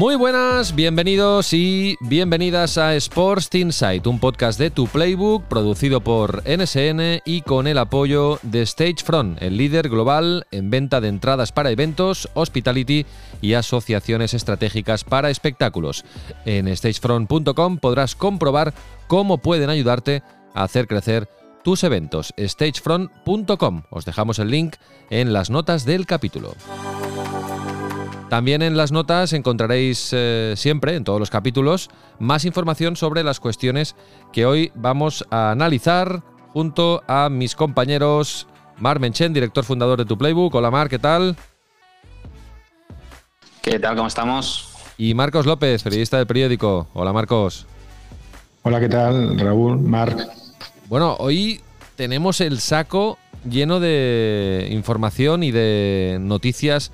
Muy buenas, bienvenidos y bienvenidas a Sports Insight, un podcast de Tu Playbook producido por NSN y con el apoyo de Stagefront, el líder global en venta de entradas para eventos, hospitality y asociaciones estratégicas para espectáculos. En stagefront.com podrás comprobar cómo pueden ayudarte a hacer crecer tus eventos. stagefront.com. Os dejamos el link en las notas del capítulo. También en las notas encontraréis eh, siempre, en todos los capítulos, más información sobre las cuestiones que hoy vamos a analizar junto a mis compañeros Mar Menchen, director fundador de Tu Playbook. Hola Mar, ¿qué tal? ¿Qué tal? ¿Cómo estamos? Y Marcos López, periodista del periódico. Hola Marcos. Hola, ¿qué tal? Raúl, Marc. Bueno, hoy tenemos el saco lleno de información y de noticias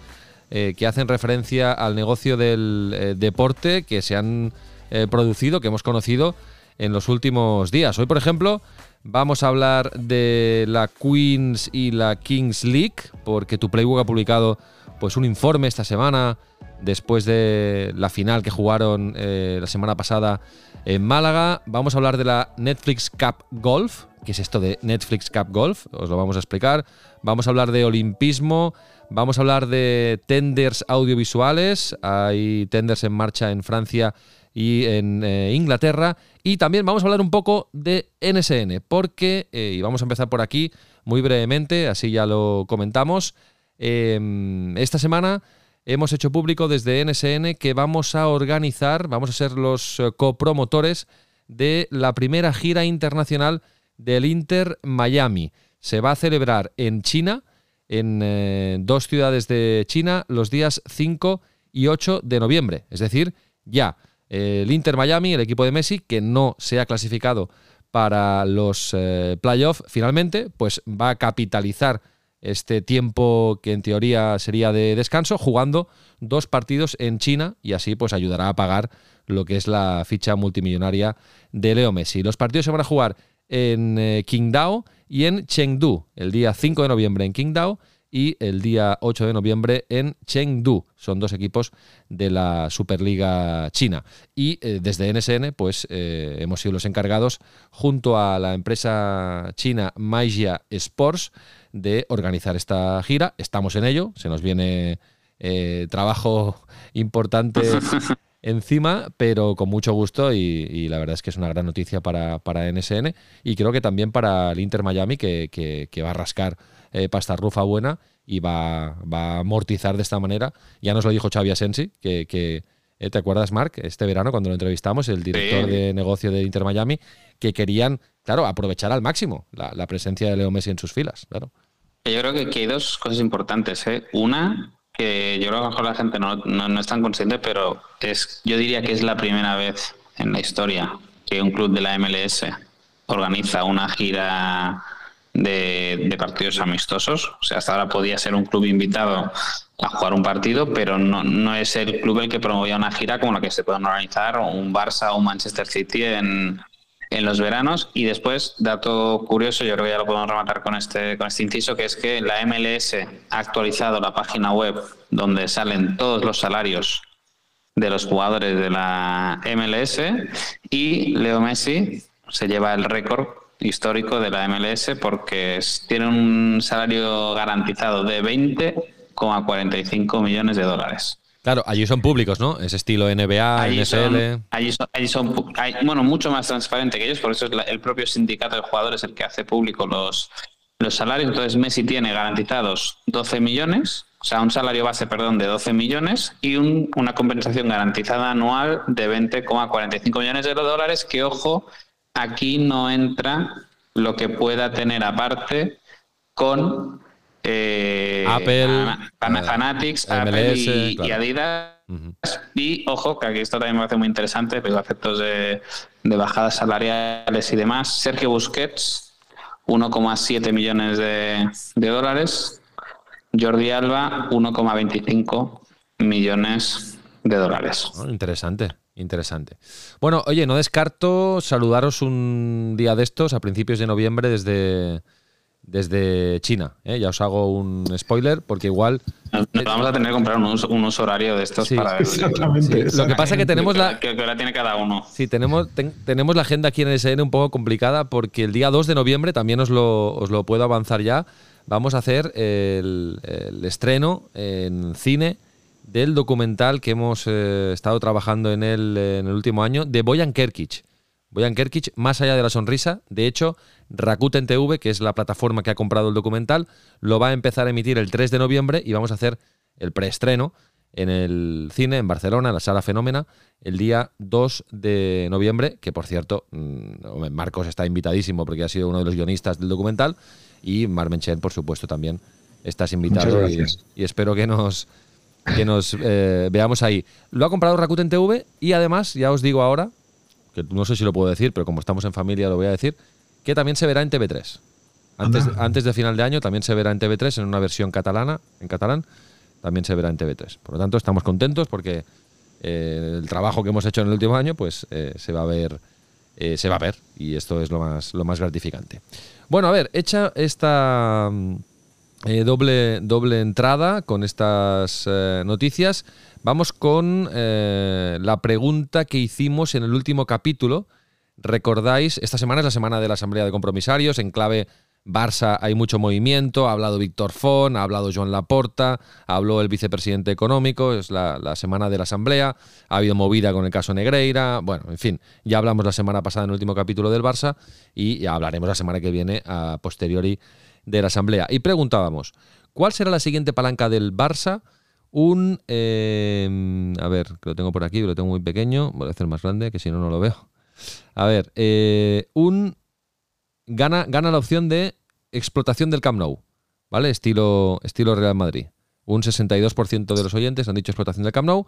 eh, que hacen referencia al negocio del eh, deporte que se han eh, producido, que hemos conocido en los últimos días. Hoy, por ejemplo, vamos a hablar de la Queens y la Kings League, porque tu Playbook ha publicado pues, un informe esta semana después de la final que jugaron la semana pasada en Málaga. Vamos a hablar de la Netflix Cup Golf. ¿Qué es esto de Netflix Cup Golf? Os lo vamos a explicar. Vamos a hablar de olimpismo. Vamos a hablar de tenders audiovisuales. Hay tenders en marcha en Francia y en eh, Inglaterra. Y también vamos a hablar un poco de NSN, porque, eh, y vamos a empezar por aquí muy brevemente, así ya lo comentamos. Em, esta semana hemos hecho público desde NSN que vamos a organizar, vamos a ser los eh, copromotores de la primera gira internacional del Inter Miami. Se va a celebrar en China en eh, dos ciudades de China los días 5 y 8 de noviembre. Es decir, ya el Inter Miami, el equipo de Messi, que no se ha clasificado para los eh, playoffs finalmente, pues va a capitalizar este tiempo que en teoría sería de descanso jugando dos partidos en China y así pues ayudará a pagar lo que es la ficha multimillonaria de Leo Messi. Los partidos se van a jugar en eh, Qingdao y en Chengdu, el día 5 de noviembre en Qingdao y el día 8 de noviembre en Chengdu. Son dos equipos de la Superliga China. Y eh, desde NSN, pues eh, hemos sido los encargados, junto a la empresa china Maijia Sports, de organizar esta gira. Estamos en ello, se nos viene trabajo importante encima, pero con mucho gusto y, la verdad es que es una gran noticia para, para NSN y creo que también para el Inter Miami que, que, va a rascar eh, pasta rufa buena y va, va, a amortizar de esta manera. Ya nos lo dijo Xavi Asensi, que, que eh, ¿te acuerdas, Mark? Este verano cuando lo entrevistamos, el director de negocio de Inter Miami, que querían, claro, aprovechar al máximo la, presencia de Leo Messi en sus filas, claro. Yo creo que, hay dos cosas importantes. ¿eh? Una, que yo creo que a lo mejor la gente no, no, es tan consciente, pero es, yo diría que es la primera vez en la historia que un club de la MLS organiza una gira de, partidos amistosos. O sea, hasta ahora podía ser un club invitado a jugar un partido, pero no, no es el club el que promovía una gira como la que se pueden organizar un Barça o un Manchester City en, en los veranos. Y después, dato curioso, yo creo que ya lo podemos rematar con este, con este inciso, que es que la MLS ha actualizado la página web donde salen todos los salarios de los jugadores de la MLS y Leo Messi se lleva el récord histórico de la MLS porque tiene un salario garantizado de 20,45 millones de dólares. Claro, allí son públicos, ¿no? Es estilo NBA, allí NSL. allí son, allí son bueno, mucho más transparente que ellos, por eso es el propio sindicato de jugadores el que hace público los, los salarios. Entonces Messi tiene garantizados 12 millones, o sea, un salario base, perdón, de 12 millones y una compensación garantizada anual de 20,45 millones de dólares, que ojo, aquí no entra lo que pueda tener aparte con eh, Apple, Fanatics, Apple y, Adidas. Y ojo, que aquí esto también me parece muy interesante, los efectos de, bajadas salariales y demás. Sergio Busquets, 1,7 millones de, dólares. Jordi Alba, 1,25 millones de dólares. Ah, interesante, interesante. Bueno, oye, no descarto saludaros un día de estos, a principios de noviembre, desde, desde China. ¿eh? Ya os hago un spoiler, porque igual. Nos vamos a tener que comprar un uso, un uso horario de estos Sí, para ver. Exactamente. Lo que pasa es que tenemos la, ¿Qué, qué hora tiene cada uno? Sí, tenemos, ten- tenemos la agenda aquí en SN un poco complicada porque el día 2 de noviembre, también os lo, os lo puedo avanzar ya, vamos a hacer el, el estreno en cine del documental que hemos eh, estado trabajando en él eh, en el último año de Boyan Kerkic. Boyan Kerkic, más allá de la sonrisa. De hecho, Rakuten TV, que es la plataforma que ha comprado el documental, lo va a empezar a emitir el 3 de noviembre y vamos a hacer el preestreno en el cine en Barcelona, en la sala Fenómena, el día 2 de noviembre, que por cierto, mm, Marcos está invitadísimo porque ha sido uno de los guionistas del documental y Marmenchen, por supuesto, también estás invitado y espero que nos, que nos eh, veamos ahí. Lo ha comprado Rakuten TV y además, ya os digo ahora, que no sé si lo puedo decir, pero como estamos en familia lo voy a decir, que también se verá en TV3. Antes, antes de final de año también se verá en TV3 en una versión catalana, en catalán, también se verá en TV3. Por lo tanto, estamos contentos porque eh, el trabajo que hemos hecho en el último año, pues eh, se va a ver, se va a ver y esto es lo más, lo más gratificante. Bueno, a ver, hecha esta eh, doble, doble entrada con estas eh, noticias, vamos con eh, la pregunta que hicimos en el último capítulo. Recordáis, esta semana es la semana de la Asamblea de Compromisarios, en clave Barça hay mucho movimiento, ha hablado Víctor Font, ha hablado Joan Laporta, habló el vicepresidente económico, es la, semana de la Asamblea, ha habido movida con el caso Negreira, bueno, en fin, ya hablamos la semana pasada en el último capítulo del Barça y hablaremos la semana que viene a posteriori de la Asamblea. Y preguntábamos, ¿cuál será la siguiente palanca del Barça? Un, eh, a ver, que lo tengo por aquí, lo tengo muy pequeño, voy a hacer más grande, que si no, no lo veo. A ver, eh, un gana, gana la opción de explotación del Camp Nou, ¿vale? Estilo, estilo Real Madrid. Un 62% de los oyentes han dicho explotación del Camp Nou,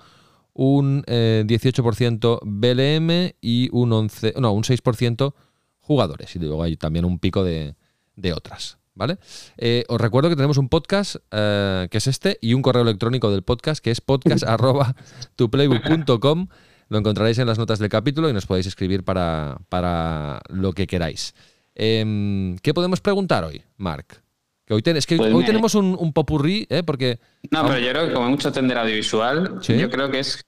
un eh, 18% BLM y un 11, no, un 6% jugadores. Y luego hay también un pico de, de otras. ¿Vale? Eh, os recuerdo que tenemos un podcast eh, que es este y un correo electrónico del podcast que es podcast.tuplaybook.com. Lo encontraréis en las notas del capítulo y nos podéis escribir para, para lo que queráis. Em, ¿Qué podemos preguntar hoy, Marc? Que hoy, ten- es que Pues hoy me- tenemos un, un popurrí, ¿eh? porque No, pero yo creo que como hay mucho tender audiovisual, Sí. yo creo que es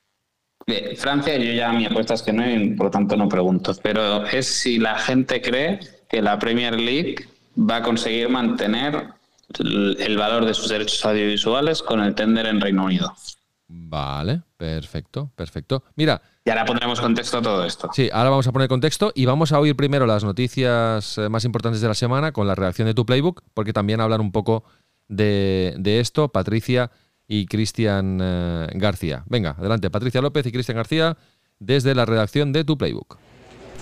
Francia, yo ya mi apuesta es que no y por lo tanto no pregunto, pero es si la gente cree que la Premier League va a conseguir mantener el, valor de sus derechos audiovisuales con el tender en Reino Unido. Vale, perfecto, perfecto. Mira, Y ahora pondremos contexto a todo esto. Sí, ahora vamos a poner contexto y vamos a oír primero las noticias eh, más importantes de la semana con la reacción de tu playbook, porque también hablan un poco de, de esto Patricia y Cristian eh, García. Venga, adelante, Patricia López y Cristian García desde la redacción de tu playbook.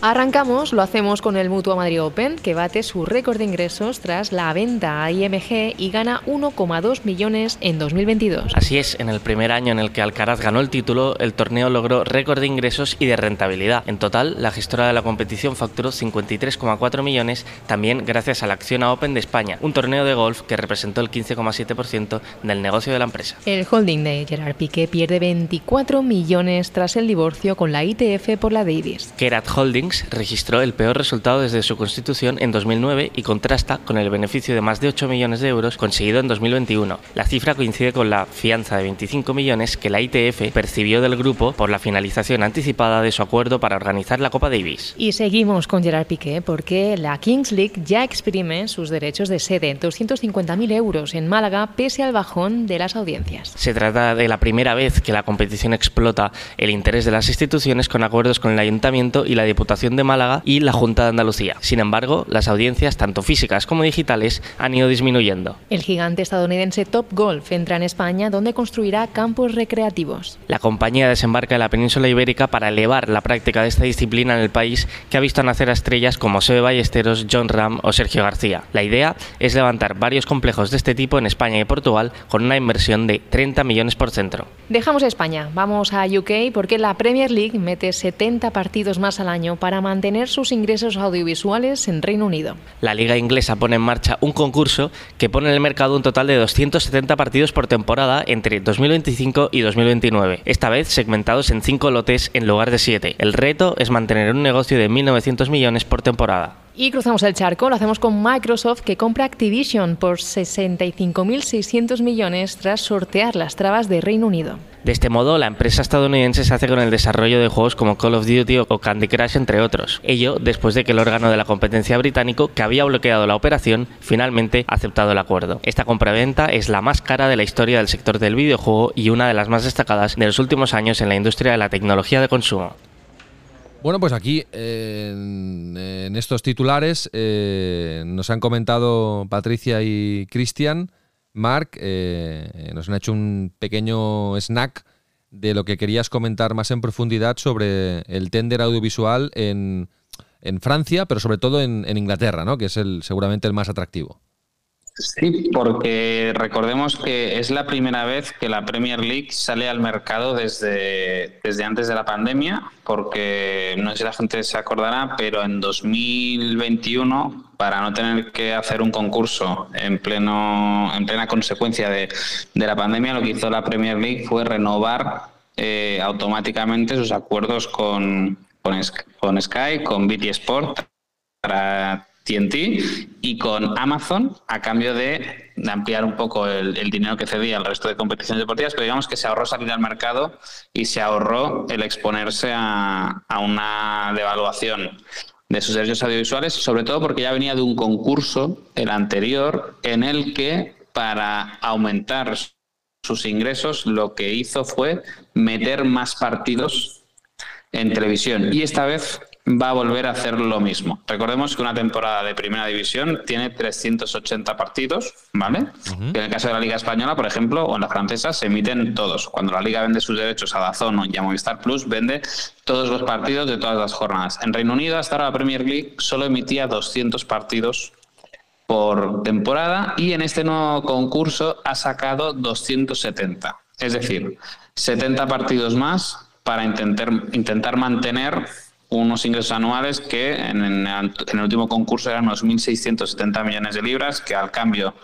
Arrancamos, lo hacemos con el Mutua Madrid Open, que bate su récord de ingresos tras la venta a IMG y gana 1,2 millones en 2022. Así es, en el primer año en el que Alcaraz ganó el título, el torneo logró récord de ingresos y de rentabilidad. En total, la gestora de la competición facturó 53,4 millones, también gracias a la Acción a Open de España, un torneo de golf que representó el 15,7% del negocio de la empresa. El holding de Gerard Piqué pierde 24 millones tras el divorcio con la ITF por la Davis. Kerat Holdings registró el peor resultado desde su constitución en 2009 y contrasta con el beneficio de más de 8 millones de euros conseguido en 2021. La cifra coincide con la fianza de 25 millones que la ITF percibió del grupo por la finalización anticipada de su acuerdo para organizar la Copa Davis. Y seguimos con Gerard Piqué porque la Kings League ya exprime sus derechos de sede, 250.000 euros en Málaga, pese al bajón de las audiencias. Se trata de la primera vez que la competición explota el interés de las instituciones con acuerdos con el Ayuntamiento y la Diputación de Málaga y la Junta de Andalucía. Sin embargo, las audiencias, tanto físicas como digitales, han ido disminuyendo. El gigante estadounidense Top Golf entra en España donde construirá campos recreativos. La compañía desembarca en la península ibérica para elevar la práctica de esta disciplina en el país que ha visto nacer a estrellas como Sebe Ballesteros, John Ram o Sergio García. La idea es levantar varios complejos de este tipo en España y Portugal con una inversión de 30 millones por centro. Dejamos España, vamos a UK porque la Premier League mete 70 partidos más al año para para mantener sus ingresos audiovisuales en Reino Unido. La liga inglesa pone en marcha un concurso que pone en el mercado un total de 270 partidos por temporada entre 2025 y 2029, esta vez segmentados en 5 lotes en lugar de 7. El reto es mantener un negocio de 1.900 millones por temporada. Y cruzamos el charco, lo hacemos con Microsoft que compra Activision por 65.600 millones tras sortear las trabas de Reino Unido. De este modo, la empresa estadounidense se hace con el desarrollo de juegos como Call of Duty o Candy Crush, entre otros. Ello después de que el órgano de la competencia británico, que había bloqueado la operación, finalmente aceptado el acuerdo. Esta compraventa es la más cara de la historia del sector del videojuego y una de las más destacadas de los últimos años en la industria de la tecnología de consumo. Bueno, pues aquí en, estos titulares eh, nos han comentado Patricia y Cristian, Mark, eh, nos han hecho un pequeño snack de lo que querías comentar más en profundidad sobre el tender audiovisual en, Francia, pero sobre todo en, en Inglaterra, ¿no? que es el, seguramente el más atractivo. Sí, porque recordemos que es la primera vez que la Premier League sale al mercado desde, desde antes de la pandemia, porque no sé si la gente se acordará, pero en 2021, para no tener que hacer un concurso en, pleno, en plena consecuencia de, la pandemia, lo que hizo la Premier League fue renovar eh, automáticamente sus acuerdos con, con, con Sky, con BT Sport, para TNT y con Amazon a cambio de, ampliar un poco el, dinero que cedía al resto de competiciones deportivas, pero digamos que se ahorró salir al mercado y se ahorró el exponerse a, una devaluación de sus derechos audiovisuales, sobre todo porque ya venía de un concurso, el anterior, en el que para aumentar sus ingresos lo que hizo fue meter más partidos en televisión. Y esta vez va a volver a hacer lo mismo. Recordemos que una temporada de primera división tiene 380 partidos, ¿vale? En el caso de la Liga Española, por ejemplo, o en la francesa, se emiten todos. Cuando la Liga vende sus derechos a Dazón y a Movistar Plus, vende todos los partidos de todas las jornadas. En Reino Unido, hasta ahora la Premier League solo emitía 200 partidos por temporada y en este nuevo concurso ha sacado 270. Es decir, 70 partidos más para intentar, intentar mantener unos ingresos anuales que en, el último concurso eran unos 1.670 millones de libras, que al cambio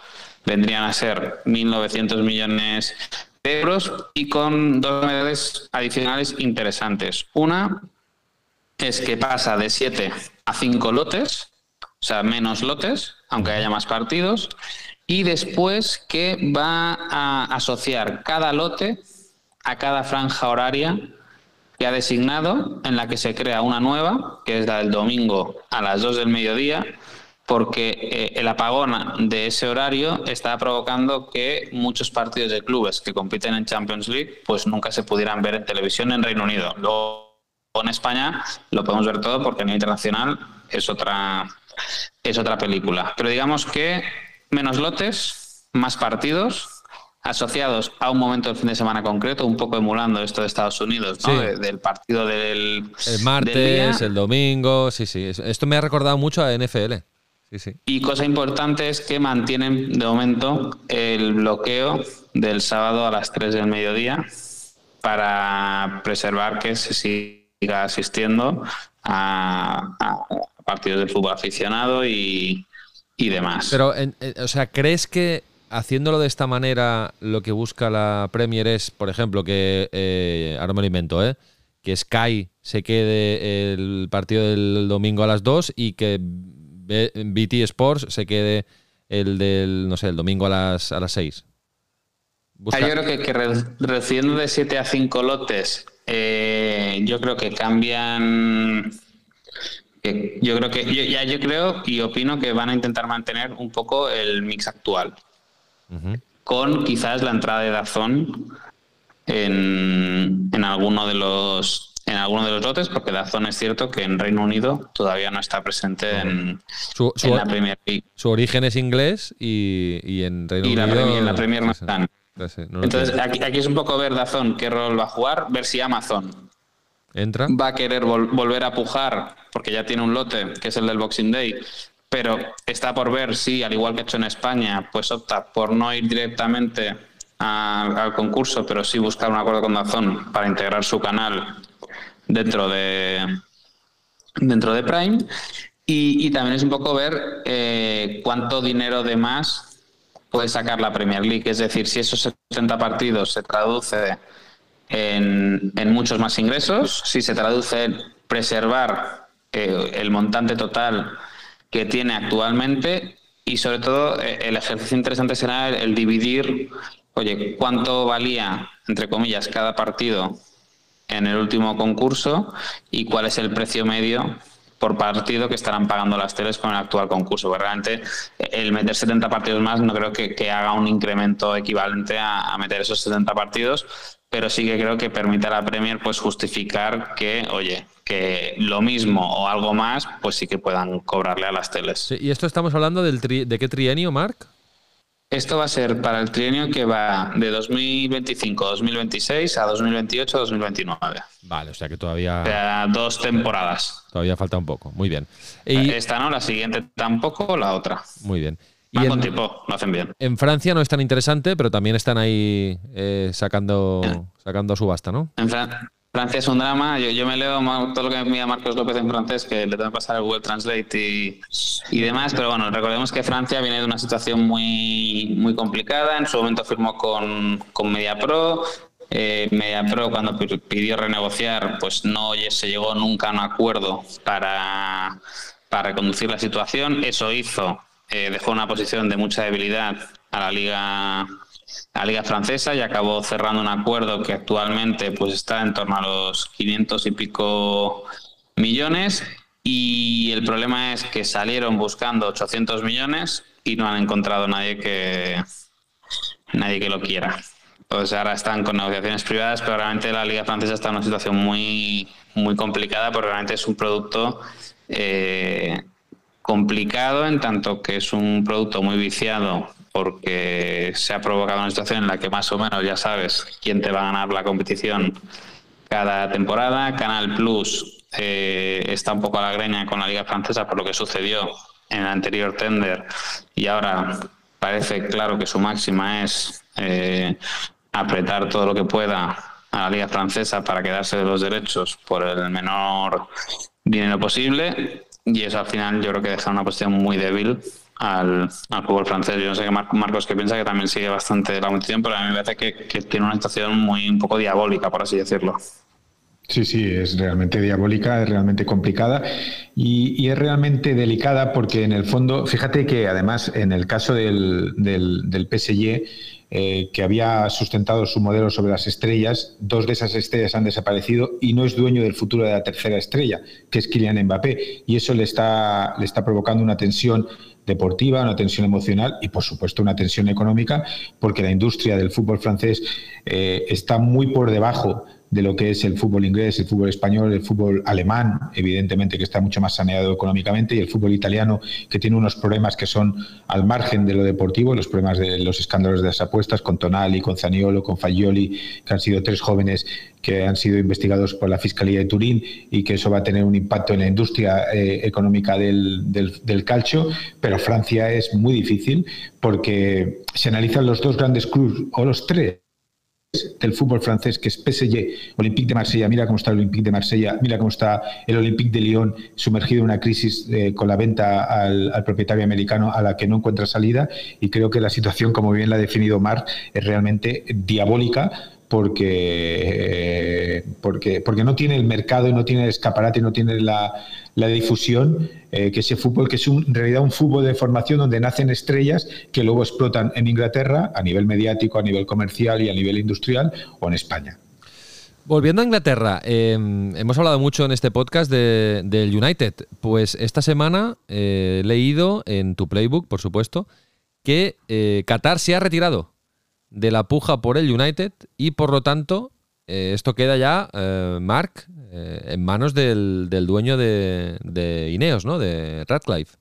vendrían a ser 1.900 millones de euros y con dos novedades adicionales interesantes. Una es que pasa de 7 a 5 lotes, o sea, menos lotes, aunque haya más partidos, y después que va a asociar cada lote a cada franja horaria ha designado, en la que se crea una nueva, que es la del domingo a las 2 del mediodía, porque eh, el apagón de ese horario está provocando que muchos partidos de clubes que compiten en Champions League pues nunca se pudieran ver en televisión en Reino Unido. Luego en España lo podemos ver todo porque a nivel internacional es otra, es otra película. Pero digamos que menos lotes, más partidos, asociados a un momento del fin de semana concreto, un poco emulando esto de Estados Unidos, ¿no? del partido del el martes, el domingo, sí, sí. Esto me ha recordado mucho a NFL. Sí, sí. Y cosa importante es que mantienen de momento el bloqueo del sábado a las 3 del mediodía para preservar que se siga asistiendo a, partidos de fútbol aficionado y, demás. Pero, o sea, ¿crees que haciéndolo de esta manera, lo que busca la Premier es, por ejemplo, que, eh, ahora me lo invento, ¿eh? que Sky se quede el partido del domingo a las 2 y que BT Sports se quede el del, no sé, el domingo a las, a las 6. Ah, yo creo que, reduciendo de 7 a 5 lotes, eh, yo creo que cambian yo creo que ya yo creo y opino que van a intentar mantener un poco el mix actual con quizás la entrada de Dazón en, en alguno de los en alguno de los lotes, porque Dazón es cierto que en Reino Unido todavía no está presente en, la Premier League. Su origen es inglés y, en Reino Unido. en la Premier no están. Entonces, aquí, aquí, es un poco ver Dazón qué rol va a jugar, ver si Amazon ¿Entra? va a querer volver a pujar, porque ya tiene un lote, que es el del Boxing Day, pero está por ver si, al igual que ha hecho en España, pues opta por no ir directamente al concurso, pero sí buscar un acuerdo con Dazón para integrar su canal dentro de dentro de Prime. Y, también es un poco ver eh, cuánto dinero de más puede sacar la Premier League. Es decir, si esos 70 partidos se traduce en, muchos más ingresos, si se traduce en preservar eh, el montante total que tiene actualmente y sobre todo eh, el ejercicio interesante será el, dividir, oye, cuánto valía, entre comillas, cada partido en el último concurso y cuál es el precio medio por partido que estarán pagando las teles con el actual concurso. Porque realmente el meter 70 partidos más no creo que, haga un incremento equivalente a, a, meter esos 70 partidos, pero sí que creo que permite a la Premier pues justificar que, oye, que lo mismo o algo más, pues sí que puedan cobrarle a las teles. ¿Y esto estamos hablando del de qué trienio, Marc? Esto va a ser para el trienio que va de 2025-2026 a 2028-2029. Vale, o sea que todavía. O sea, dos temporadas. Todavía falta un poco. Muy bien. Y... Esta no, la siguiente tampoco, la otra. Muy bien. Y en, tiempo, lo hacen bien. En Francia no es tan interesante, pero también están ahí eh, sacando, sacando subasta, ¿no? En, Francia Francia es un drama. Yo, me leo todo lo que me envía Marcos López en francés, que le tengo que pasar el Google Translate y, y, demás. Pero bueno, recordemos que Francia viene de una situación muy, muy complicada. En su momento firmó con, con MediaPro. Eh, MediaPro, cuando pidió renegociar, pues no se llegó nunca a un acuerdo para, para reconducir la situación. Eso hizo, eh, dejó una posición de mucha debilidad a la Liga la Liga Francesa y acabó cerrando un acuerdo que actualmente pues está en torno a los 500 y pico millones y el problema es que salieron buscando 800 millones y no han encontrado nadie que nadie que lo quiera. Pues ahora están con negociaciones privadas, pero realmente la Liga Francesa está en una situación muy, muy complicada porque realmente es un producto eh, complicado en tanto que es un producto muy viciado porque se ha provocado una situación en la que más o menos ya sabes quién te va a ganar la competición cada temporada. Canal Plus eh, está un poco a la greña con la Liga Francesa por lo que sucedió en el anterior tender y ahora parece claro que su máxima es eh, apretar todo lo que pueda a la Liga Francesa para quedarse de los derechos por el menor dinero posible y eso al final yo creo que deja una posición muy débil al, fútbol francés. Yo no sé qué Marcos que piensa que también sigue bastante la competición, pero a mí me parece que, tiene una situación muy un poco diabólica, por así decirlo. Sí, sí, es realmente diabólica, es realmente complicada y, es realmente delicada porque en el fondo, fíjate que además en el caso del, del, del PSG, eh, que había sustentado su modelo sobre las estrellas, dos de esas estrellas han desaparecido y no es dueño del futuro de la tercera estrella, que es Kylian Mbappé, y eso le está, le está provocando una tensión deportiva, una tensión emocional y, por supuesto, una tensión económica, porque la industria del fútbol francés eh, está muy por debajo de lo que es el fútbol inglés, el fútbol español, el fútbol alemán, evidentemente que está mucho más saneado económicamente, y el fútbol italiano que tiene unos problemas que son al margen de lo deportivo, los problemas de los escándalos de las apuestas con Tonali, con Zaniolo, con Fagioli, que han sido tres jóvenes que han sido investigados por la Fiscalía de Turín y que eso va a tener un impacto en la industria eh, económica del, del, calcio, pero Francia es muy difícil porque se analizan los dos grandes clubes o los tres del fútbol francés, que es PSG, Olympique de Marsella, mira cómo está el Olympique de Marsella, mira cómo está el Olympique de Lyon sumergido en una crisis eh, con la venta al, propietario americano a la que no encuentra salida. Y creo que la situación, como bien la ha definido Mar, es realmente diabólica porque, porque, porque no tiene el mercado, no tiene el escaparate, no tiene la, la difusión eh, que ese fútbol, que es en realidad un fútbol de formación donde nacen estrellas que luego explotan en Inglaterra a nivel mediático, a nivel comercial y a nivel industrial o en España. Volviendo a Inglaterra, em, hemos hablado mucho en este podcast del United. Pues esta semana eh, he leído en tu playbook, por supuesto, que eh, Qatar se ha retirado de la puja por el United y por lo tanto eh, esto queda ya, eh, Mark, eh, en manos del, dueño de, Ineos, ¿no? De Radcliffe.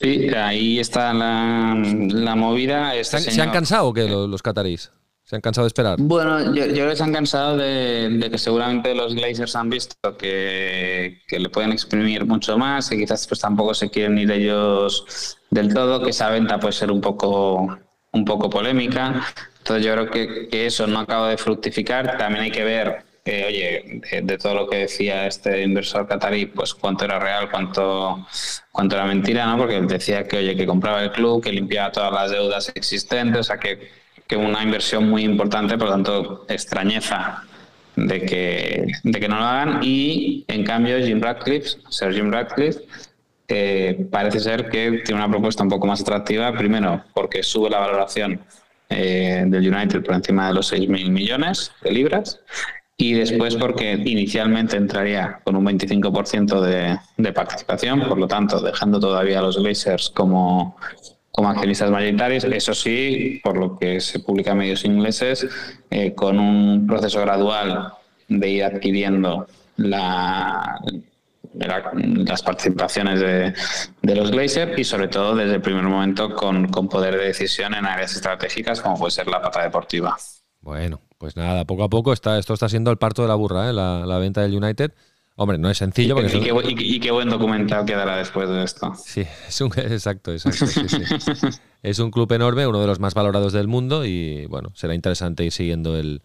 Sí, ahí está la, movida. Este ¿Se, han, cansado que los, los catarís? ¿Se han cansado de esperar? Bueno, yo, creo que se han cansado de, que seguramente los Glazers han visto que, que, le pueden exprimir mucho más, que quizás pues tampoco se quieren ir ellos del todo, que esa venta puede ser un poco un poco polémica. Entonces yo creo que, eso no acaba de fructificar. También hay que ver eh, oye, de, todo lo que decía este inversor qatarí, pues cuánto era real, cuánto, cuánto era mentira, ¿no? Porque él decía que, oye, que compraba el club, que limpiaba todas las deudas existentes, o sea, que, que una inversión muy importante, por lo tanto, extrañeza de que, de que no lo hagan. Y en cambio, Jim Radcliffe, Sir Jim Radcliffe, eh, parece ser que tiene una propuesta un poco más atractiva, primero porque sube la valoración eh, del United por encima de los 6.000 millones de libras y después porque inicialmente entraría con un 25% de, de participación, por lo tanto dejando todavía a los Blazers como, como accionistas mayoritarios, eso sí, por lo que se publica en medios ingleses, eh, con un proceso gradual de ir adquiriendo la, las participaciones de, los Glazer y sobre todo desde el primer momento con, poder de decisión en áreas estratégicas como puede ser la pata deportiva. Bueno, pues nada, poco a poco está, esto está siendo el parto de la burra, ¿eh? la, venta del United. Hombre, no es sencillo. Porque y, qué, buen documental quedará después de esto. Sí, es un, exacto, exacto. es un club enorme, uno de los más valorados del mundo y bueno, será interesante ir siguiendo el,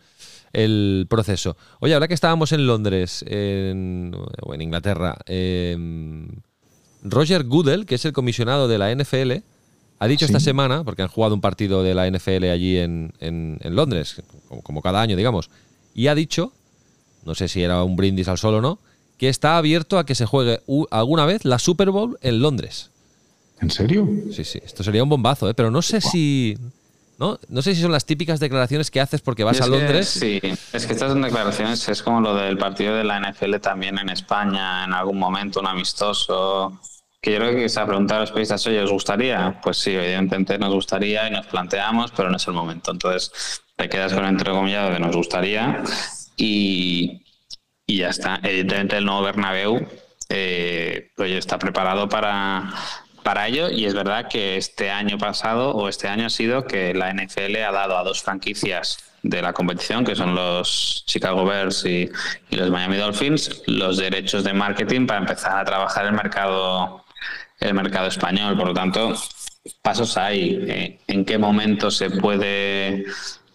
el proceso. Oye, ahora que estábamos en Londres en, o en Inglaterra, em, Roger Goodell, que es el comisionado de la NFL, ha dicho esta semana, porque han jugado un partido de la NFL allí en, Londres, como, cada año, digamos, y ha dicho, no sé si era un brindis al sol o no, que está abierto a que se juegue alguna vez la Super Bowl en Londres. ¿En serio? Sí, sí, esto sería un bombazo, ¿eh? pero no sé si ¿no? No sé si son las típicas declaraciones que haces porque vas a Londres. sí, es que estas son declaraciones, es como lo del partido de la NFL también en España, en algún momento, un amistoso. Que yo creo que esa pregunta a los periodistas, oye, ¿os gustaría? Pues sí, evidentemente nos gustaría y nos planteamos, pero no es el momento. Entonces te quedas con el entrecomillado de nos gustaría y, y ya está. Evidentemente el nuevo Bernabéu eh, está preparado para, para ello y es verdad que este año pasado o este año ha sido que la NFL ha dado a dos franquicias de la competición, que son los Chicago Bears y, los Miami Dolphins, los derechos de marketing para empezar a trabajar el mercado, el mercado español. Por lo tanto, pasos hay. Eh, ¿En qué momento se puede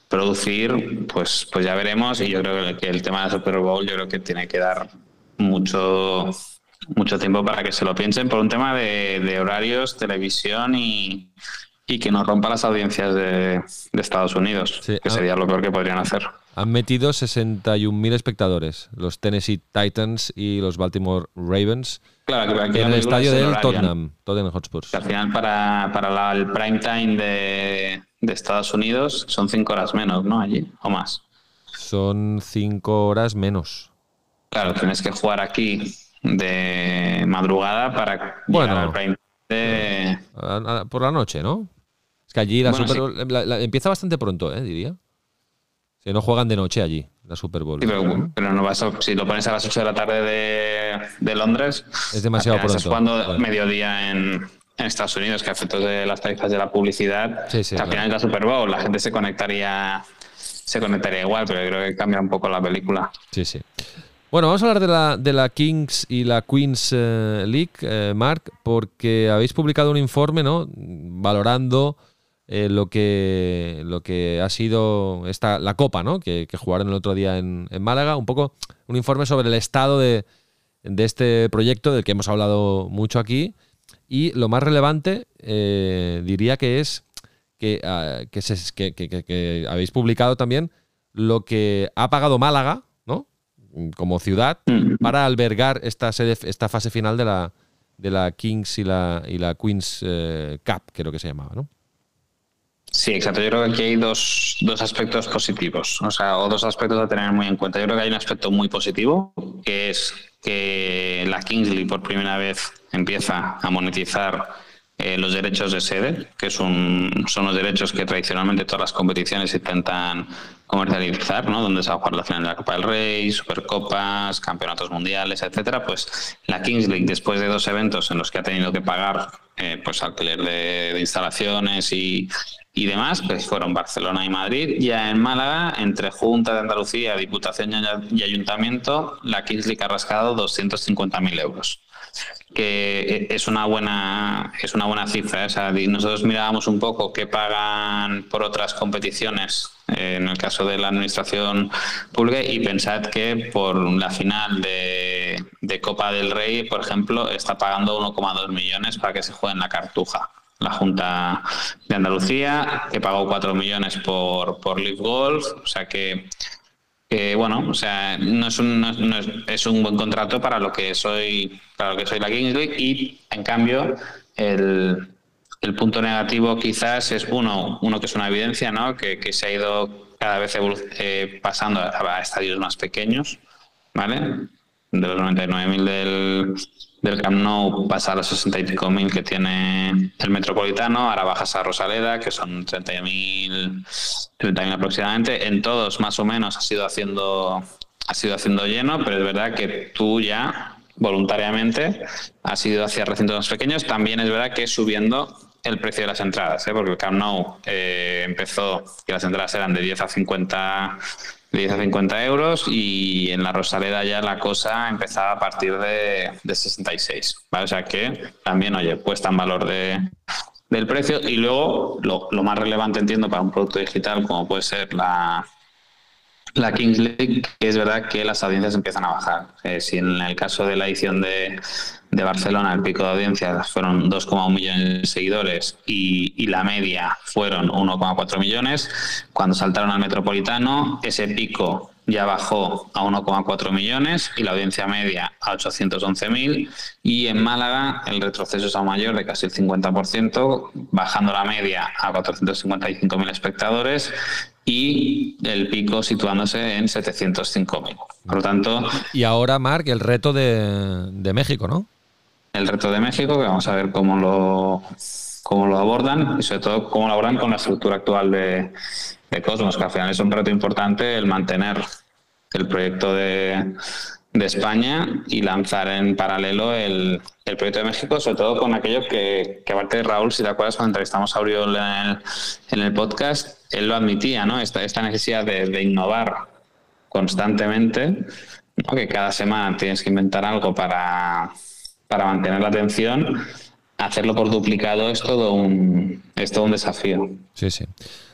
producir? Pues, pues ya veremos. Y yo creo que el tema de Super Bowl, yo creo que tiene que dar mucho mucho tiempo para que se lo piensen por un tema de, horarios, televisión y, que no rompa las audiencias de, Estados Unidos, que ah. sería lo peor que podrían hacer. Han metido 61.000 espectadores, los Tennessee Titans y los Baltimore Ravens, claro, en el estadio del Tottenham, Tottenham Hotspur. al final para, para el prime time de, de Estados Unidos son cinco horas menos, ¿no? Allí, o más. Son cinco horas menos. Claro, tienes que jugar aquí de madrugada para bueno, por la noche, ¿no? Es que allí la Super Bowl empieza bastante pronto, ¿eh? diría. Si no juegan de noche allí, la Super Bowl. pero, no vas si lo pones a las 8 de la tarde de, Londres, es demasiado pronto. Es cuando mediodía en, Estados Unidos, que a efectos de las tarifas de la publicidad, al final es la Super Bowl, la gente se conectaría se conectaría igual, pero creo que cambia un poco la película. Sí, sí. Bueno, vamos a hablar de la, de la Kings y la Queens eh, League, eh, Mark, porque habéis publicado un informe, ¿no? Valorando eh, lo que lo que ha sido esta la Copa, ¿no? Que, jugaron el otro día en, Málaga. Un poco un informe sobre el estado de, este proyecto del que hemos hablado mucho aquí. Y lo más relevante, diría que es ah, que, que habéis publicado también lo que ha pagado Málaga como ciudad para albergar esta, sede, esta fase final de la, de la Kings y la, y la Queens eh, Cup, creo que se llamaba, ¿no? Sí, exacto. Yo creo que aquí hay dos, dos, aspectos positivos, o sea, o dos aspectos a tener muy en cuenta. Yo creo que hay un aspecto muy positivo, que es que la Kingsley por primera vez empieza a monetizar eh, los derechos de sede, que son los derechos que tradicionalmente todas las competiciones intentan comercializar, ¿no? Donde se va a jugar la final de la Copa del Rey, Supercopas, campeonatos mundiales, etcétera. Pues la Kings League, después de dos eventos en los que ha tenido que pagar eh, pues alquiler de, instalaciones y, y, demás, pues fueron Barcelona y Madrid. Ya en Málaga, entre Junta de Andalucía, Diputación y Ayuntamiento, la Kings League ha rascado 250.000 euros. Que es una buena es una buena cifra. ¿eh? Nosotros mirábamos un poco qué pagan por otras competiciones eh, en el caso de la administración pública y pensad que por la final de, de Copa del Rey, por ejemplo, está pagando 1,2 millones para que se juegue en la Cartuja la Junta de Andalucía, que pagó 4 millones por, por Live Golf, o sea que que bueno, o sea, no es un, no es, es, un buen contrato para lo que soy, para lo que soy la Kings League y en cambio el, el punto negativo quizás es uno, uno que es una evidencia, ¿no? Que, que se ha ido cada vez eh, pasando a, a, estadios más pequeños, ¿vale? De los 99.000 del, del Camp Nou pasa a los 65.000 que tiene el Metropolitano, ahora bajas a Rosaleda, que son 30.000 aproximadamente. En todos, más o menos, ha sido haciendo ha sido haciendo lleno, pero es verdad que tú ya voluntariamente has ido hacia recintos más pequeños. También es verdad que subiendo el precio de las entradas, ¿eh? porque el Camp Nou eh, empezó que las entradas eran de 10 a 50 10 a 50 euros y en la Rosaleda ya la cosa empezaba a partir de, de 66. ¿vale? O sea que también, oye, puesta en valor de, del precio y luego lo, lo, más relevante entiendo para un producto digital como puede ser la, la Kings League, que es verdad que las audiencias empiezan a bajar. Eh, si en el caso de la edición de, Barcelona el pico de audiencias fueron 2,1 millones de seguidores y, y la media fueron 1,4 millones, cuando saltaron al Metropolitano ese pico ya bajó a 1,4 millones y la audiencia media a 811.000 y en Málaga el retroceso es aún mayor de casi el 50%, bajando la media a 455.000 espectadores y el pico situándose en 705.000. Por lo tanto... Y ahora, Marc, el reto de, de México, ¿no? El reto de México, que vamos a ver cómo lo, cómo lo abordan y sobre todo cómo lo abordan con la estructura actual de, de Cosmos, que al final es un reto importante el mantener el proyecto de, de España y lanzar en paralelo el, el, proyecto de México, sobre todo con aquello que, que aparte de Raúl, si te acuerdas, cuando entrevistamos a Uriol en el, en el podcast, él lo admitía, ¿no? Esta, esta necesidad de, innovar constantemente, que cada semana tienes que inventar algo para, para mantener la atención, hacerlo por duplicado es todo un, es todo un desafío. Sí, sí.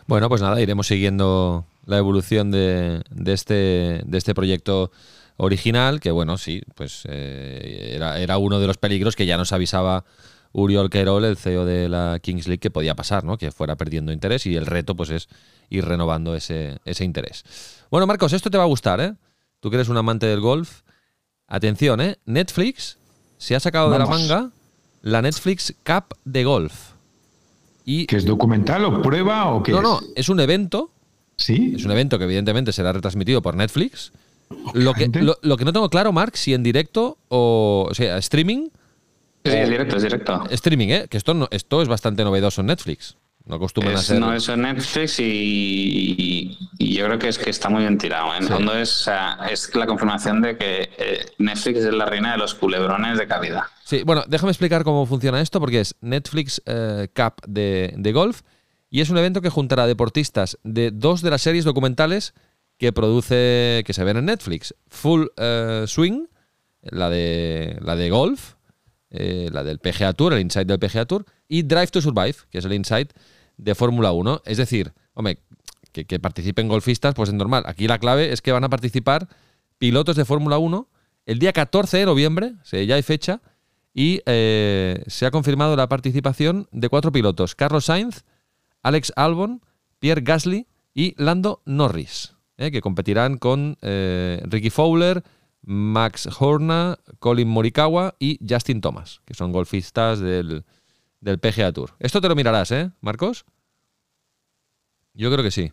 Bueno, pues nada, iremos siguiendo la evolución de, de, este, de este proyecto original, que bueno, sí, pues eh, era, era, uno de los peligros que ya nos avisaba Uriol Querol, el CEO de la Kings League, que podía pasar, ¿no? Que fuera perdiendo interés y el reto pues es ir renovando ese, ese interés. Bueno, Marcos, esto te va a gustar, ¿eh? Tú que eres un amante del golf. Atención, ¿eh? Netflix se ha sacado Vamos. de la manga la Netflix Cup de golf. Y ¿Que es documental o prueba o qué No, es? no, es un evento. Sí. Es un evento que evidentemente será retransmitido por Netflix. Lo que, lo, lo que, no tengo claro, Mark, si en directo o, o sea, streaming. Sí, es directo, es directo. Streaming, ¿eh? Que esto, no, esto es bastante novedoso en Netflix. No acostumbran es, a ser. No, eso en Netflix y, y, y, yo creo que es que está muy bien tirado. En sí. fondo es, es la confirmación de que eh, Netflix es la reina de los culebrones de calidad. Sí, bueno, déjame explicar cómo funciona esto, porque es Netflix eh, Cup de, de golf y es un evento que juntará deportistas de dos de las series documentales que produce, que se ven en Netflix. Full Swing, la de, la de golf, eh, la del PGA Tour, el Insight del PGA Tour, y Drive to Survive, que es el Insight de Fórmula 1. Es decir, hombre, que, participen golfistas, pues es normal. Aquí la clave es que van a participar pilotos de Fórmula 1 el día 14 de noviembre, ya hay fecha, y eh, se ha confirmado la participación de cuatro pilotos, Carlos Sainz, Alex Albon, Pierre Gasly y Lando Norris eh, que competirán con Ricky Fowler, Max Horna, Colin Morikawa y Justin Thomas, que son golfistas del, del PGA Tour. Esto te lo mirarás, ¿eh, Marcos? Yo creo que sí.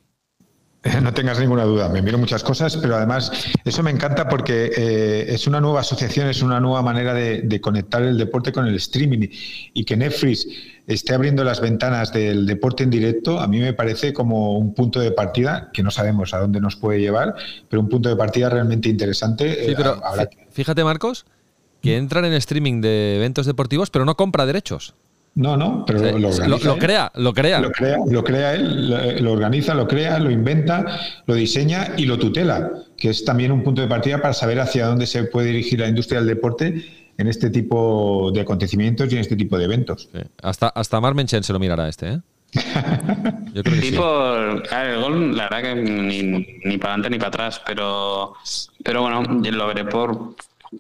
No tengas ninguna duda, me miro muchas cosas, pero además eso me encanta porque eh, es una nueva asociación, es una nueva manera de, de, conectar el deporte con el streaming y que Netflix esté abriendo las ventanas del deporte en directo, a mí me parece como un punto de partida que no sabemos a dónde nos puede llevar, pero un punto de partida realmente interesante. Sí, pero eh, fíjate, Marcos, que entran en streaming de eventos deportivos, pero no compra derechos. No, no, pero lo, lo, lo, lo crea, lo crea. Lo crea, lo crea él, lo, lo, organiza, lo crea, lo inventa, lo diseña y lo tutela, que es también un punto de partida para saber hacia dónde se puede dirigir la industria del deporte en este tipo de acontecimientos y en este tipo de eventos. Hasta, hasta Mar Menchen se lo mirará este, ¿eh? Yo creo que sí. el gol, la verdad que ni, ni para adelante ni para atrás, pero, pero bueno, lo veré por,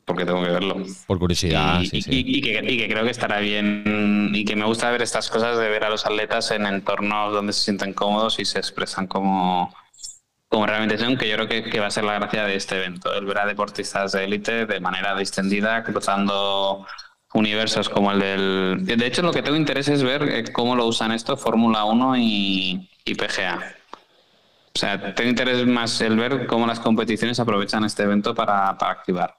porque tengo que verlo. Por curiosidad, y, sí, sí. Y, que, y, que, creo que estará bien y que me gusta ver estas cosas de ver a los atletas en entornos donde se sienten cómodos y se expresan como, como realmente son, que yo creo que, que va a ser la gracia de este evento, el ver a deportistas de élite de manera distendida, cruzando universos como el del... De hecho, lo que tengo interés es ver eh, cómo lo usan esto Fórmula 1 y, y PGA. O sea, tengo interés más el ver cómo las competiciones aprovechan este evento para, para activar.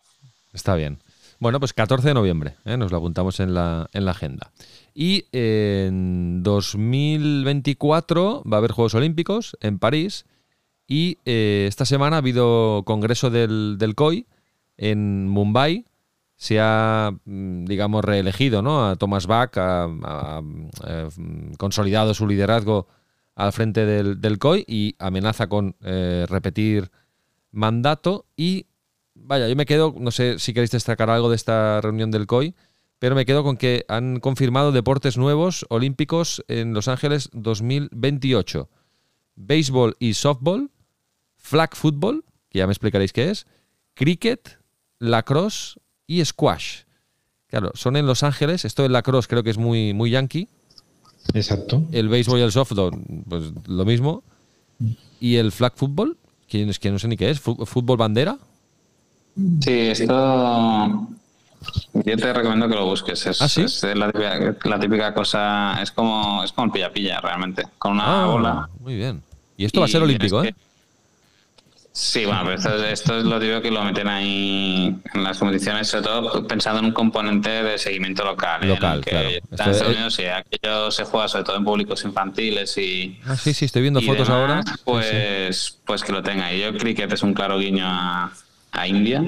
Está bien. Bueno, pues 14 de noviembre, ¿eh? nos lo apuntamos en la, en la agenda. Y en 2024 va a haber Juegos Olímpicos en París. Y eh, esta semana ha habido congreso del, del COI en Mumbai, se ha, mm, digamos, reelegido ¿no? a Thomas Bach, ha, eh, consolidado su liderazgo al frente del, del COI y amenaza con repetir mandato. Y vaya, yo me quedo, no sé si queréis destacar algo de esta reunión del COI, pero me quedo con que han confirmado deportes nuevos olímpicos en Los Ángeles 2028. Béisbol y softball, flag football, que ya me explicaréis qué es, cricket, lacrosse y squash. Claro, son en Los Ángeles. Esto la lacrosse creo que es muy, muy yankee. Exacto. El béisbol y el softball, pues lo mismo. Y el flag football, que, que no sé ni qué es, fútbol bandera. Sí, esto yo te recomiendo que lo busques. Es, ¿Ah, la, típica, cosa, es como, es como el pilla-pilla realmente, con una ah, bola. Muy bien. Y esto va a ser olímpico, ¿eh? Sí, bueno, pero esto, es lo digo que lo meten ahí en las competiciones, sobre todo pensando en un componente de seguimiento local. ¿eh? Local, que claro. Estados Unidos, sí, aquello se juega sobre todo en públicos infantiles y. Ah, sí, sí, estoy viendo fotos ahora. Pues, pues que lo tenga. Y yo creo que es un claro guiño a, a India.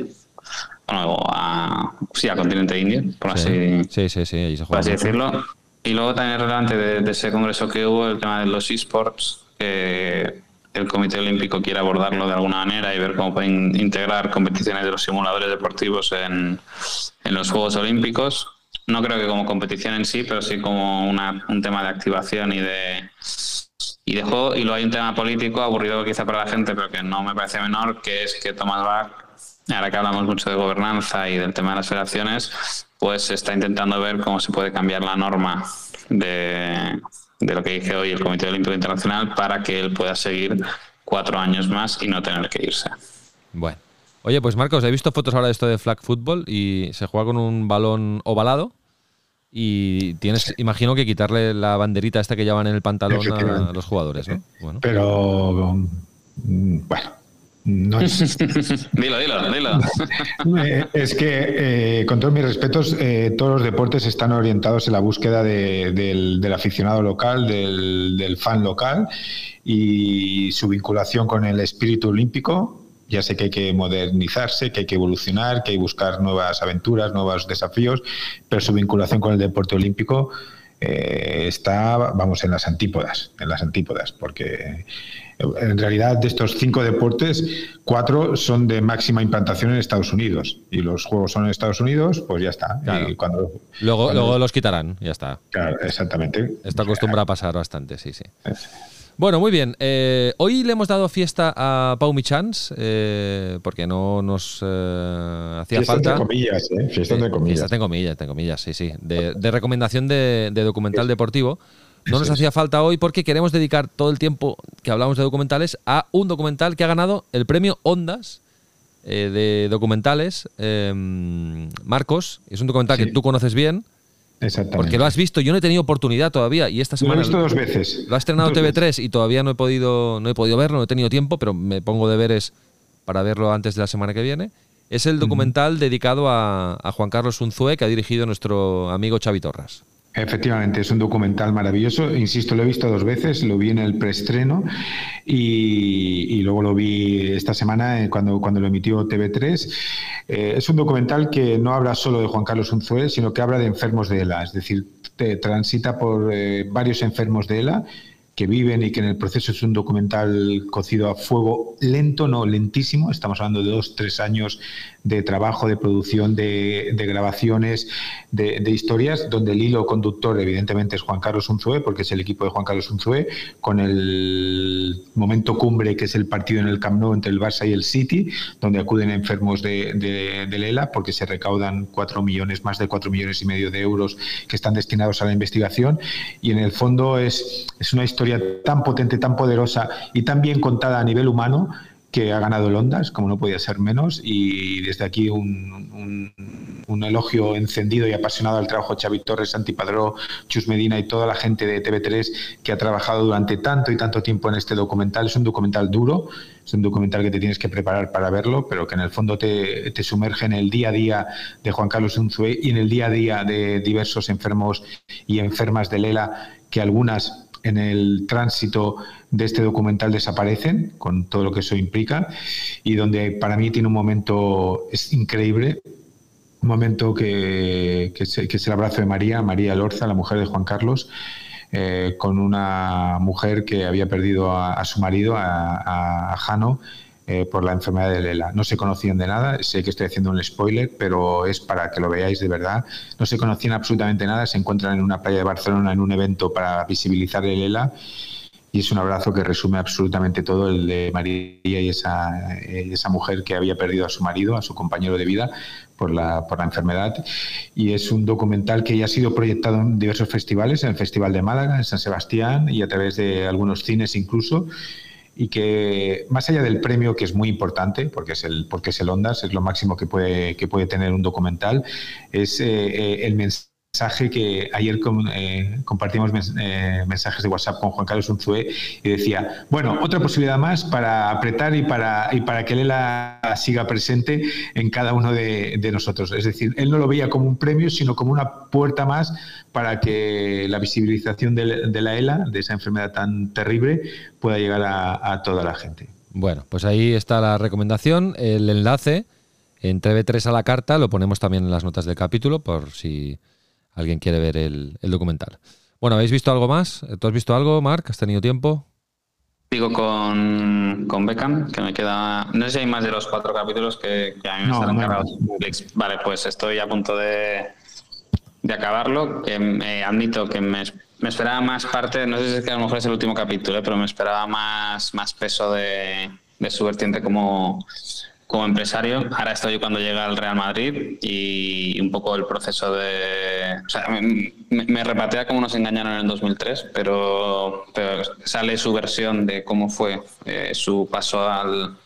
Bueno, a, sí, al continente India, por así, sí, sí, sí, ahí se juega por así decirlo. Y luego también es relevante de, de ese congreso que hubo el tema de los esports, que el Comité Olímpico quiere abordarlo de alguna manera y ver cómo pueden integrar competiciones de los simuladores deportivos en, en los Juegos Olímpicos. No creo que como competición en sí, pero sí como una, un tema de activación y de, y de juego. Y luego hay un tema político aburrido quizá para la gente, pero que no me parece menor, que es que Thomas Bach, ahora que hablamos mucho de gobernanza y del tema de las federaciones, pues está intentando ver cómo se puede cambiar la norma de, de lo que dije hoy el Comité Olímpico Internacional para que él pueda seguir cuatro años más y no tener que irse. Bueno. Oye, pues Marcos, he visto fotos ahora de esto de flag football y se juega con un balón ovalado y tienes, imagino que quitarle la banderita esta que llevan en el pantalón a los jugadores, ¿no? Bueno. Pero, mm, bueno, no es... dilo, dilo, dilo. Eh, es que, eh, con todos mis respetos, eh, todos los deportes están orientados en la búsqueda del, aficionado local, del, fan local y su vinculación con el espíritu olímpico. Ya sé que hay que modernizarse, que hay que evolucionar, que hay que buscar nuevas aventuras, nuevos desafíos, pero su vinculación con el deporte olímpico está, vamos, en las antípodas, en las antípodas, porque en realidad, de estos cinco deportes, cuatro son de máxima implantación en Estados Unidos. Y los juegos son en Estados Unidos, pues ya está. cuando, luego, luego los quitarán, ya está. Claro, exactamente. Esto acostumbra a pasar bastante, sí, sí. Bueno, muy bien. Eh, hoy le hemos dado fiesta a Pau Michans eh, porque no nos eh, hacía falta. De comillas, ¿eh? Fiesta de comillas. Fiesta de comillas, de comillas, sí, sí. De, recomendación de, de documental deportivo. No nos hacía falta hoy porque queremos dedicar todo el tiempo que hablamos de documentales a un documental que ha ganado el premio Ondas eh, de documentales. Em, Marcos, es un documental que tú conoces bien. Exactamente. Porque lo has visto, yo no he tenido oportunidad todavía y esta semana lo he visto dos veces. Lo ha estrenado TV3 y todavía no he podido no he podido verlo, no he tenido tiempo, pero me pongo deberes para verlo antes de la semana que viene. Es el documental dedicado a, a Juan Carlos Unzué que ha dirigido nuestro amigo Xavi Torras. Efectivamente, es un documental maravilloso. Insisto, lo he visto dos veces, lo vi en el preestreno y, luego lo vi esta semana eh, cuando, cuando lo emitió TV3. Eh, es un documental que no habla solo de Juan Carlos Unzué, sino que habla de enfermos de ELA, es decir, te transita por eh, varios enfermos de ELA que viven y que en el proceso es un documental cocido a fuego lento, no lentísimo. Estamos hablando de dos, tres años de trabajo, de producción, de, grabaciones, de, historias, donde el hilo conductor evidentemente es Juan Carlos Unzué, porque es el equipo de Juan Carlos Unzué, con el momento cumbre que es el partido en el Camp Nou entre el Barça y el City, donde acuden enfermos de, de, Lela, porque se recaudan cuatro millones, más de cuatro millones y medio de euros que están destinados a la investigación. Y en el fondo es, es una historia tan potente, tan poderosa y tan bien contada a nivel humano que ha ganado el Ondas, como no podía ser menos, y desde aquí un, un, elogio encendido y apasionado al trabajo de Xavi Torres, Santi Padró, Chus Medina y toda la gente de TV3 que ha trabajado durante tanto y tanto tiempo en este documental. Es un documental duro, es un documental que te tienes que preparar para verlo, pero que en el fondo te, te sumerge en el día a día de Juan Carlos Unzué y en el día a día de diversos enfermos y enfermas de Lela, que algunas en el tránsito de este documental desaparecen, con todo lo que eso implica, y donde para mí tiene un momento es increíble, un momento que, que, es, el abrazo de María, María Lorza, la mujer de Juan Carlos, eh, con una mujer que había perdido a, su marido, a, a Jano, eh, por la enfermedad de Lela. No se conocían de nada, sé que estoy haciendo un spoiler, pero es para que lo veáis de verdad. No se conocían absolutamente nada, se encuentran en una playa de Barcelona en un evento para visibilizar el Lela y es un abrazo que resume absolutamente todo el de María y esa, eh, esa mujer que había perdido a su marido, a su compañero de vida por la, por la enfermedad. Y es un documental que ya ha sido proyectado en diversos festivales, en el Festival de Málaga, en San Sebastián y a través de algunos cines incluso y que más allá del premio que es muy importante porque es el porque es el Ondas es lo máximo que puede que puede tener un documental es eh, eh, el mensaje mensaje que ayer eh, compartimos eh, mensajes de WhatsApp con Juan Carlos Unzué y decía, bueno, otra posibilidad más para apretar y para, y para que Lela siga presente en cada uno de, nosotros. Es decir, él no lo veía como un premio, sino como una puerta más para que la visibilización de, la ELA, de esa enfermedad tan terrible, pueda llegar a, toda la gente. Bueno, pues ahí está la recomendación, el enlace en TV3 a la carta, lo ponemos también en las notas del capítulo por si alguien quiere ver el, documental. Bueno, ¿habéis visto algo más? ¿Tú has visto algo, Marc? ¿Has tenido tiempo? Digo con, con Beckham, que me queda. No sé si hay más de los cuatro capítulos que, a mí me están encargados. Vale, pues estoy a punto de, de acabarlo. Que me admito que me, me, esperaba más parte. No sé si es que a lo mejor es el último capítulo, ¿eh? pero me esperaba más, más peso de, de su vertiente como, como empresario. Ahora estoy cuando llega al Real Madrid y un poco el proceso de... O sea, me, repatea cómo nos engañaron en el 2003, pero, pero sale su versión de cómo fue eh, su paso al,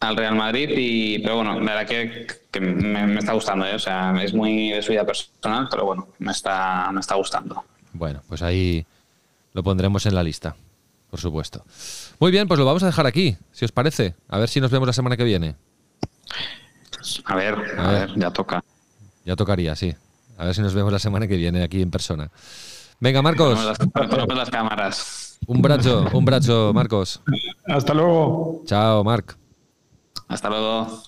al Real Madrid y pero bueno la verdad que, me, está gustando ¿eh? o sea es muy de su vida personal pero bueno me está me está gustando bueno pues ahí lo pondremos en la lista por supuesto muy bien, pues lo vamos a dejar aquí, si os parece. A ver si nos vemos la semana que viene. A ver, a, ver. ya toca. Ya tocaría, sí. A ver si nos vemos la semana que viene aquí en persona. Venga, Marcos. Ponemos las, cámaras. Un brazo, un brazo, Marcos. Hasta luego. Chao, Marc. Hasta luego.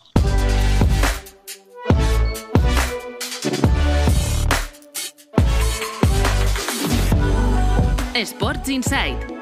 Sports Insight